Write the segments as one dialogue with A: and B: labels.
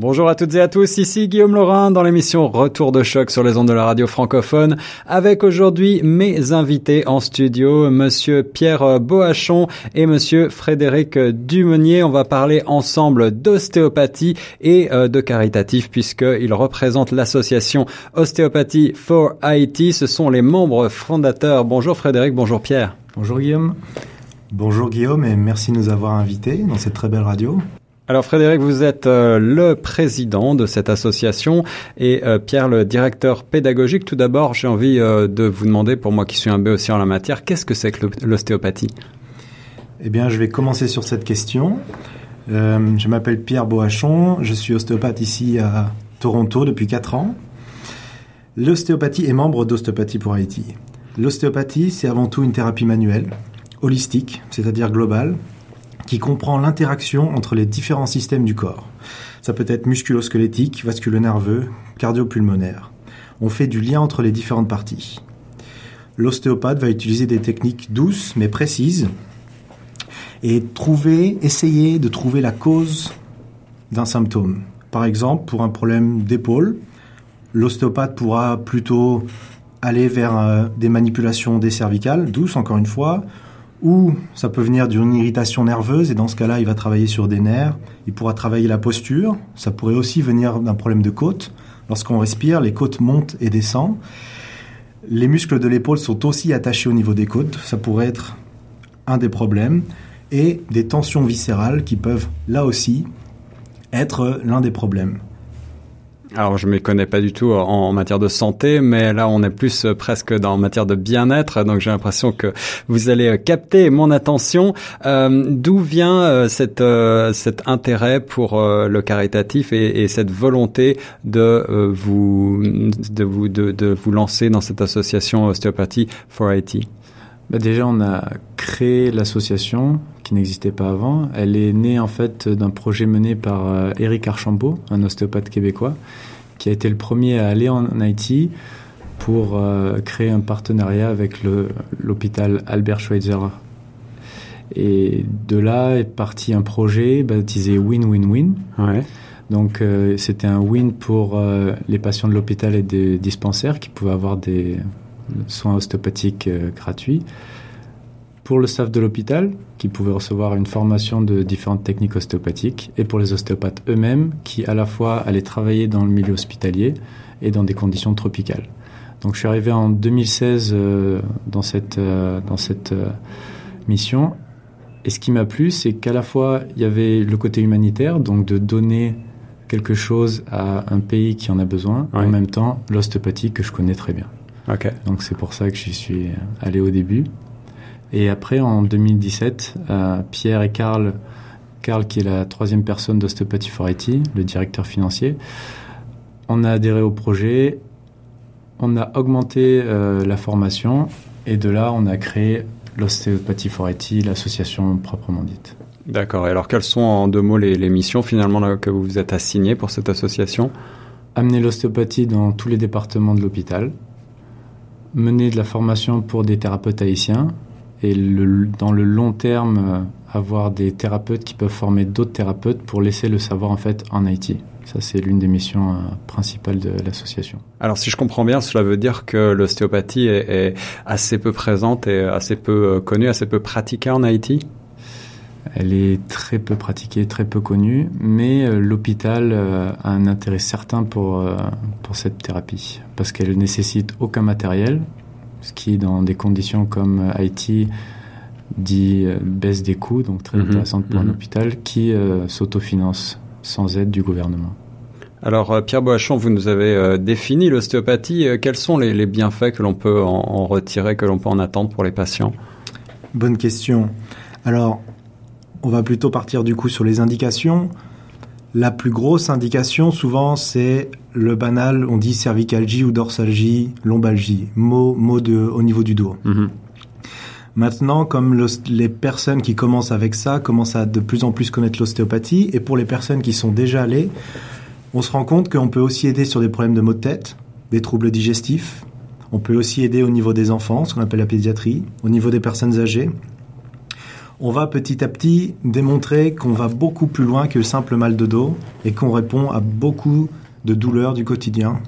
A: Bonjour à toutes et à tous, ici Guillaume Laurin dans l'émission Retour de choc sur les ondes de la radio francophone avec aujourd'hui mes invités en studio, monsieur Pierre Boachon et monsieur Frédéric Dumenier. On va parler ensemble d'ostéopathie et euh, de caritatif puisqu'ils représentent l'association Ostéopathie for Haïti. Ce sont les membres fondateurs. Bonjour Frédéric, bonjour Pierre.
B: Bonjour Guillaume.
C: Bonjour Guillaume et merci de nous avoir invités dans cette très belle radio.
A: Alors Frédéric, vous êtes euh, le président de cette association et euh, Pierre le directeur pédagogique. Tout d'abord, j'ai envie euh, de vous demander, pour moi qui suis un béotien en la matière, qu'est-ce que c'est que l'ostéopathie?
C: Eh bien, je vais commencer sur cette question. je m'appelle Pierre Boachon, je suis ostéopathe ici à Toronto depuis 4 ans. L'ostéopathie est membre d'Ostéopathie pour Haïti. L'ostéopathie, c'est avant tout une thérapie manuelle, holistique, c'est-à-dire globale, qui comprend l'interaction entre les différents systèmes du corps. Ça peut être musculo-squelettique, vasculo-nerveux, cardio-pulmonaire. On fait du lien entre les différentes parties. L'ostéopathe va utiliser des techniques douces mais précises et trouver, essayer de trouver la cause d'un symptôme. Par exemple, pour un problème d'épaule, l'ostéopathe pourra plutôt aller vers euh, des manipulations des cervicales, douces encore une fois, ou ça peut venir d'une irritation nerveuse et dans ce cas-là, il va travailler sur des nerfs. Il pourra travailler la posture. Ça pourrait aussi venir d'un problème de côte. Lorsqu'on respire, les côtes montent et descendent. Les muscles de l'épaule sont aussi attachés au niveau des côtes. Ça pourrait être un des problèmes. Et des tensions viscérales qui peuvent, là aussi, être l'un des problèmes.
A: Alors je ne m'y connais pas du tout en, matière de santé, mais là on est plus euh, presque dans en matière de bien-être, donc j'ai l'impression que vous allez euh, capter mon attention. Euh, D'où vient cette, cet intérêt pour le caritatif et, et, cette volonté de vous de vous de, de, vous lancer dans cette association Ostéopathie for IT
B: bah Déjà on a créé l'association qui n'existait pas avant. Elle est née en fait d'un projet mené par euh, Éric Archambault, un ostéopathe québécois, qui a été le premier à aller en Haïti pour euh, créer un partenariat avec l'hôpital Albert Schweitzer. Et de là est parti un projet baptisé Win-Win-Win.
A: Ouais.
B: Donc euh, c'était un win pour les patients de l'hôpital et des dispensaires qui pouvaient avoir des soins ostéopathiques gratuits pour le staff de l'hôpital, qui pouvait recevoir une formation de différentes techniques ostéopathiques, et pour les ostéopathes eux-mêmes, qui à la fois allaient travailler dans le milieu hospitalier et dans des conditions tropicales. Donc je suis arrivé en 2016 euh, dans cette, euh, dans cette euh, mission, et ce qui m'a plu, c'est qu'à la fois il y avait le côté humanitaire, donc de donner quelque chose à un pays qui en a besoin, en même temps l'ostéopathie que je connais très bien. Donc c'est pour ça que j'y suis allé au début. Et après, en 2017, euh, Pierre et Karl, Karl qui est la troisième personne d'Osteopathy for IT, le directeur financier, on a adhéré au projet, on a augmenté euh, la formation et de là, on a créé l'Osteopathy for IT, l'association proprement dite.
A: D'accord. Et alors, quelles sont en deux mots les, les missions finalement là, que vous vous êtes assignées pour cette association?
B: Amener l'ostéopathie dans tous les départements de l'hôpital, mener de la formation pour des thérapeutes haïtiens, et le, dans le long terme euh, avoir des thérapeutes qui peuvent former d'autres thérapeutes pour laisser le savoir en fait en Haïti. Ça, c'est l'une des missions euh, principales de l'association.
A: Alors, si je comprends bien, cela veut dire que l'ostéopathie est, est, assez peu présente et assez peu euh, connue, assez peu pratiquée en Haïti?
B: Elle est très peu pratiquée, très peu connue, mais l'hôpital a un intérêt certain pour, pour cette thérapie, parce qu'elle nécessite aucun matériel, ce qui, dans des conditions comme Haïti, dit euh, baisse des coûts, donc très mhm. intéressante pour un mhm. hôpital, qui euh, s'autofinance sans aide du gouvernement.
A: Alors, euh, Pierre Boachon, vous nous avez défini l'ostéopathie. Quels sont les, bienfaits que l'on peut en, retirer, que l'on peut en attendre pour les patients?
C: Bonne question. Alors, on va plutôt partir du coup sur les indications. La plus grosse indication, souvent, c'est le banal, on dit cervicalgie ou dorsalgie, lombalgie, mot, mot de, au niveau du dos. Mhm. Maintenant, comme les personnes qui commencent avec ça commencent à de plus en plus connaître l'ostéopathie, et pour les personnes qui sont déjà allées, on se rend compte qu'on peut aussi aider sur des problèmes de maux de tête, des troubles digestifs. On peut aussi aider au niveau des enfants, ce qu'on appelle la pédiatrie, au niveau des personnes âgées. On va petit à petit démontrer qu'on va beaucoup plus loin que le simple mal de dos et qu'on répond à beaucoup de douleurs du quotidien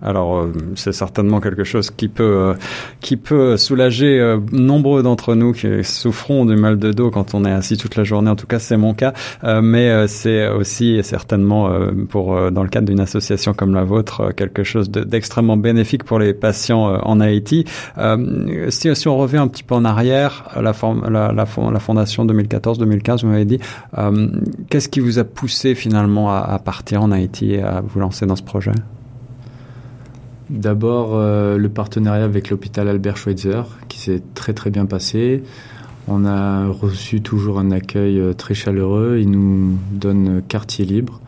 A: alors euh, c'est certainement quelque chose qui peut euh, qui peut soulager euh, nombreux d'entre nous qui souffrons du mal de dos quand on est assis toute la journée. En tout cas, c'est mon cas. mais c'est aussi certainement pour dans le cadre d'une association comme la vôtre quelque chose d'extrêmement bénéfique pour les patients en Haïti. Si, si, on revient un petit peu en arrière, la, la, la, la fondation 2014-2015, vous m'avez dit, qu'est-ce qui vous a poussé finalement à, à partir en Haïti et à vous lancer dans ce projet?
B: D'abord, euh, le partenariat avec l'hôpital Albert Schweitzer, qui s'est très très bien passé. On a reçu toujours un accueil euh, très chaleureux. Ils nous donnent quartier libre.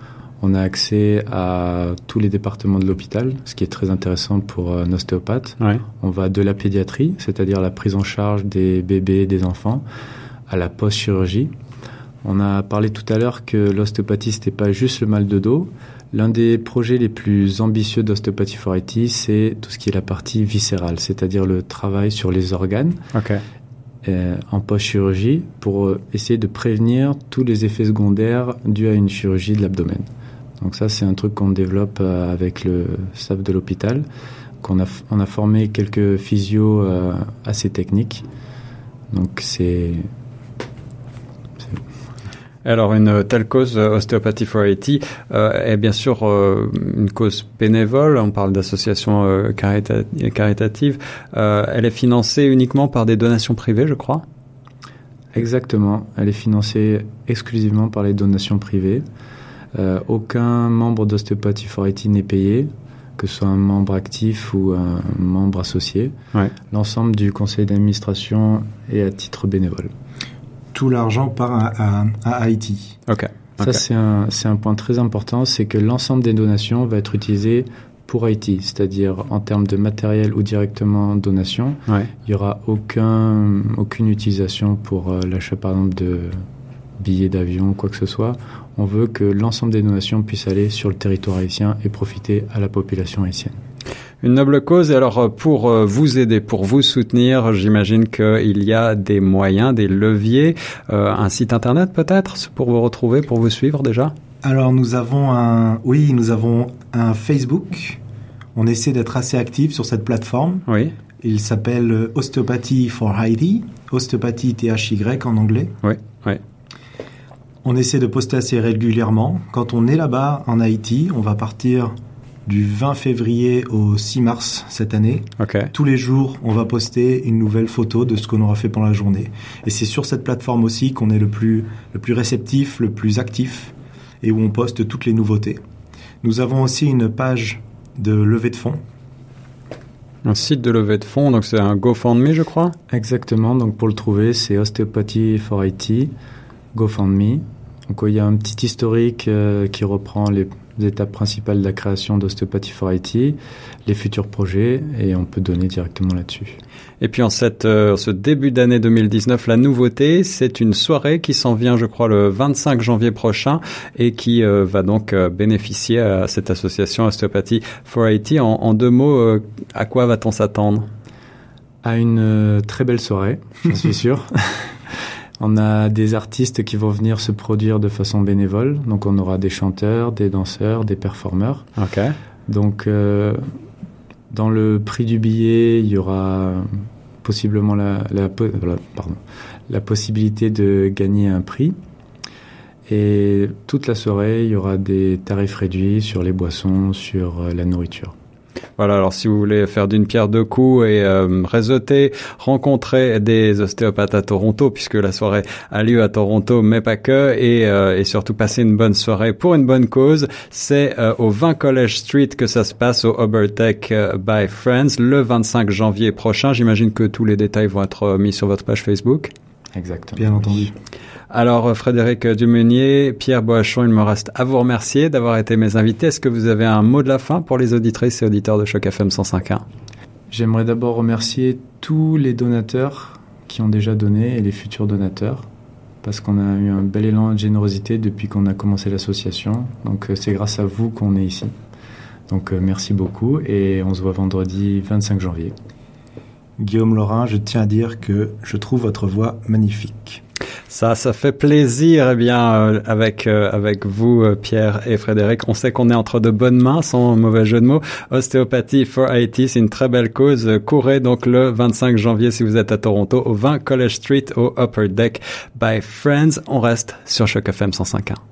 B: On a accès à tous les départements de l'hôpital, ce qui est très intéressant pour un ostéopathe. On va de la pédiatrie, c'est-à-dire la prise en charge des bébés et des enfants, à la post-chirurgie. On a parlé tout à l'heure que l'ostéopathie, n'était pas juste le mal de dos, L'un des projets les plus ambitieux d'Osteopathy for IT, c'est tout ce qui est la partie viscérale, c'est-à-dire le travail sur les organes euh, en post-chirurgie pour euh, essayer de prévenir tous les effets secondaires dus à une chirurgie de l'abdomen. Donc ça, c'est un truc qu'on développe euh, avec le staff de l'hôpital, qu'on a, on a formé quelques physios assez techniques. Donc c'est
A: alors une telle cause, euh, Osteopathy for Haiti, euh, est bien sûr euh, une cause bénévole. On parle d'associations euh, caritatives. elle est financée uniquement par des donations privées, je crois.
B: Exactement. Elle est financée exclusivement par les donations privées. aucun membre d'Osteopathy for Haiti n'est payé que ce soit un membre actif ou un membre associé. L'ensemble du conseil d'administration est à titre bénévole
C: tout l'argent part à, Haïti.
A: Ok.
B: Ça, c'est un, un, point très important, c'est que l'ensemble des donations va être utilisé pour Haïti, c'est-à-dire en termes de matériel ou directement donation. Il n'y aura aucun, aucune utilisation pour euh, l'achat, par exemple, de billets d'avion ou quoi que ce soit. On veut que l'ensemble des donations puissent aller sur le territoire haïtien et profiter à la population haïtienne.
A: Une noble cause. Et alors, euh, pour euh, vous aider, pour vous soutenir, j'imagine qu'il y a des moyens, des leviers, euh, un site internet peut-être pour vous retrouver, pour vous suivre déjà?
C: Alors, nous avons un, oui, nous avons un Facebook. On essaie d'être assez actif sur cette plateforme.
A: Oui.
C: Il s'appelle Osteopathy for Haiti, Osteopathie THY en anglais.
A: Oui, oui.
C: On essaie de poster assez régulièrement. Quand on est là-bas en Haïti, on va partir du 20 février au 6 mars cette année. Tous les jours, on va poster une nouvelle photo de ce qu'on aura fait pendant la journée. Et c'est sur cette plateforme aussi qu'on est le plus, le plus réceptif, le plus actif et où on poste toutes les nouveautés. Nous avons aussi une page de levée de fonds.
A: Un site de levée de fonds, donc c'est un GoFundMe, je crois?
B: Exactement, donc pour le trouver, c'est Osteopathy for IT, GoFundMe. Donc il y a un petit historique euh, qui reprend les étapes principales de la création d'Osteopathy for IT, les futurs projets, et on peut donner directement là-dessus.
A: Et puis en cette, euh, ce début d'année 2019, la nouveauté, c'est une soirée qui s'en vient, je crois, le 25 janvier prochain et qui euh, va donc euh, bénéficier à cette association Osteopathy for IT. En, en deux mots, à quoi va-t-on s'attendre?
B: À une très belle soirée, j'en suis sûr. On a des artistes qui vont venir se produire de façon bénévole. Donc on aura des chanteurs, des danseurs, des performeurs.
A: Ok.
B: Donc euh, dans le prix du billet, il y aura possiblement la, la, pardon, la possibilité de gagner un prix. Et toute la soirée, il y aura des tarifs réduits sur les boissons, sur euh, la nourriture.
A: Voilà, alors si vous voulez faire d'une pierre deux coups et euh, réseauter, rencontrer des ostéopathes à Toronto, puisque la soirée a lieu à Toronto, mais pas que, et, euh, et surtout passer une bonne soirée pour une bonne cause, c'est euh, au 20 College Street que ça se passe au Obertech by Friends le 25 janvier prochain. J'imagine que tous les détails vont être mis sur votre page Facebook.
B: Exactement.
C: Bien entendu.
A: Alors euh, Frédéric Dumeunier, Pierre Boachon, il me reste à vous remercier d'avoir été mes invités. Est-ce que vous avez un mot de la fin pour les auditrices et auditeurs de Choc FM 105.1
B: J'aimerais d'abord remercier tous les donateurs qui ont déjà donné et les futurs donateurs parce qu'on a eu un bel élan de générosité depuis qu'on a commencé l'association. Donc euh, c'est grâce à vous qu'on est ici. Donc euh, merci beaucoup et on se voit vendredi 25 janvier.
C: Guillaume Laurin, je tiens à dire que je trouve votre voix magnifique.
A: Ça, ça fait plaisir, eh bien, euh, avec euh, avec vous, euh, Pierre et Frédéric. On sait qu'on est entre de bonnes mains, sans mauvais jeu de mots. Ostéopathie for IT, c'est une très belle cause. Courez donc le 25 janvier si vous êtes à Toronto, au 20 College Street, au Upper Deck by Friends. On reste sur Choc FM 105.1.